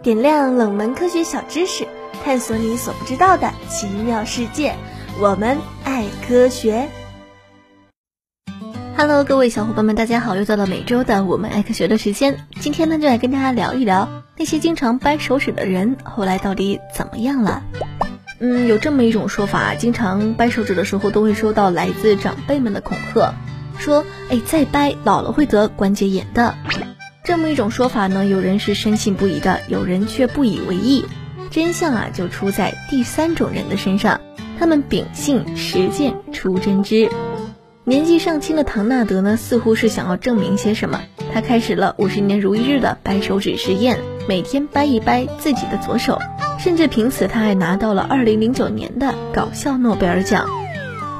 点亮冷门科学小知识，探索你所不知道的奇妙世界。我们爱科学。Hello，各位小伙伴们，大家好！又到了每周的我们爱科学的时间。今天呢，就来跟大家聊一聊那些经常掰手指的人，后来到底怎么样了？嗯，有这么一种说法，经常掰手指的时候，都会收到来自长辈们的恐吓，说：“哎，再掰老了会得关节炎的。”这么一种说法呢，有人是深信不疑的，有人却不以为意。真相啊，就出在第三种人的身上，他们秉性实践出真知。年纪尚轻的唐纳德呢，似乎是想要证明些什么。他开始了五十年如一日的掰手指实验，每天掰一掰自己的左手，甚至凭此他还拿到了二零零九年的搞笑诺贝尔奖。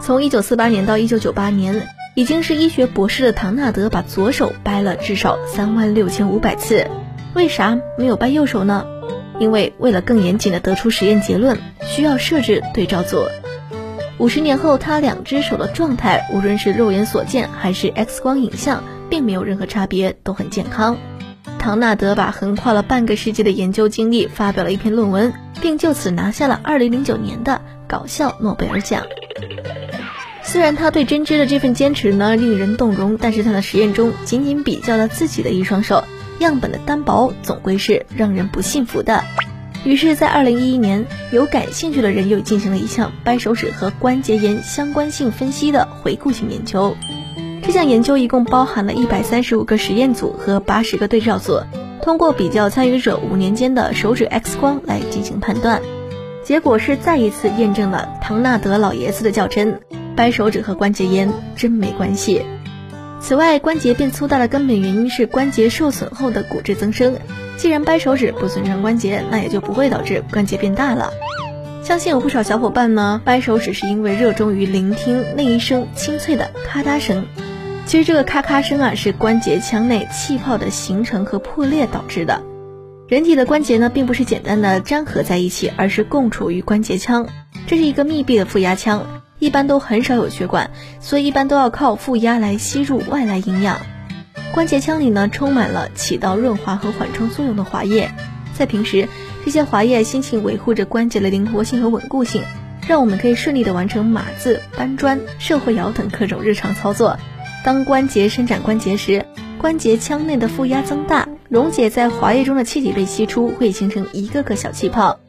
从一九四八年到一九九八年，已经是医学博士的唐纳德把左手掰了至少三万六千五百次。为啥没有掰右手呢？因为为了更严谨的得出实验结论，需要设置对照组。五十年后，他两只手的状态，无论是肉眼所见还是 X 光影像，并没有任何差别，都很健康。唐纳德把横跨了半个世纪的研究经历发表了一篇论文，并就此拿下了2009年的搞笑诺贝尔奖。虽然他对针织的这份坚持呢令人动容，但是他的实验中仅仅比较了自己的一双手，样本的单薄总归是让人不信服的。于是，在二零一一年，有感兴趣的人又进行了一项掰手指和关节炎相关性分析的回顾性研究。这项研究一共包含了一百三十五个实验组和八十个对照组，通过比较参与者五年间的手指 X 光来进行判断。结果是再一次验证了唐纳德老爷子的较真：掰手指和关节炎真没关系。此外，关节变粗大的根本原因是关节受损后的骨质增生。既然掰手指不损伤关节，那也就不会导致关节变大了。相信有不少小伙伴呢，掰手指是因为热衷于聆听那一声清脆的咔嗒声。其实这个咔咔声啊，是关节腔内气泡的形成和破裂导致的。人体的关节呢，并不是简单的粘合在一起，而是共处于关节腔。这是一个密闭的负压腔，一般都很少有血管，所以一般都要靠负压来吸入外来营养。关节腔里呢，充满了起到润滑和缓冲作用的滑液，在平时，这些滑液辛勤维护着关节的灵活性和稳固性，让我们可以顺利的完成码字、搬砖、社会摇等各种日常操作。当关节伸展关节时，关节腔内的负压增大，溶解在滑液中的气体被吸出，会形成一个个小气泡。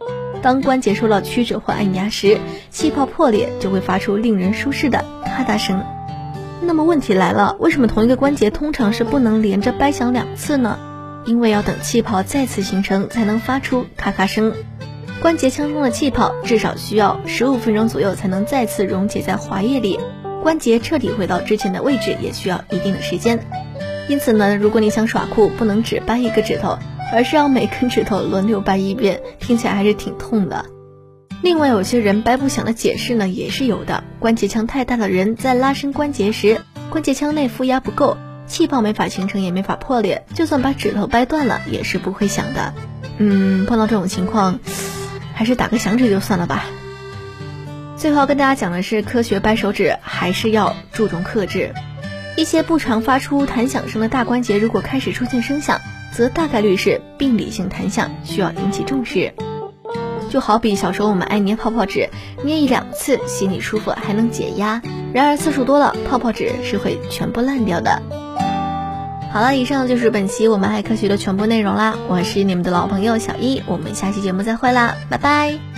当关节受到曲折或按压时，气泡破裂就会发出令人舒适的咔嗒声。那么问题来了，为什么同一个关节通常是不能连着掰响两次呢？因为要等气泡再次形成才能发出咔咔声。关节腔中的气泡至少需要十五分钟左右才能再次溶解在滑液里，关节彻底回到之前的位置也需要一定的时间。因此呢，如果你想耍酷，不能只掰一个指头，而是要每根指头轮流掰一遍，听起来还是挺痛的。另外，有些人掰不响的解释呢，也是有的。关节腔太大的人在拉伸关节时，关节腔内负压不够，气泡没法形成，也没法破裂，就算把指头掰断了，也是不会响的。嗯，碰到这种情况，还是打个响指就算了吧。最后要跟大家讲的是，科学掰手指还是要注重克制。一些不常发出弹响声的大关节，如果开始出现声响，则大概率是病理性弹响，需要引起重视。就好比小时候我们爱捏泡泡纸，捏一两次心里舒服，还能解压。然而次数多了，泡泡纸是会全部烂掉的。好了，以上就是本期我们爱科学的全部内容啦。我是你们的老朋友小一，我们下期节目再会啦，拜拜。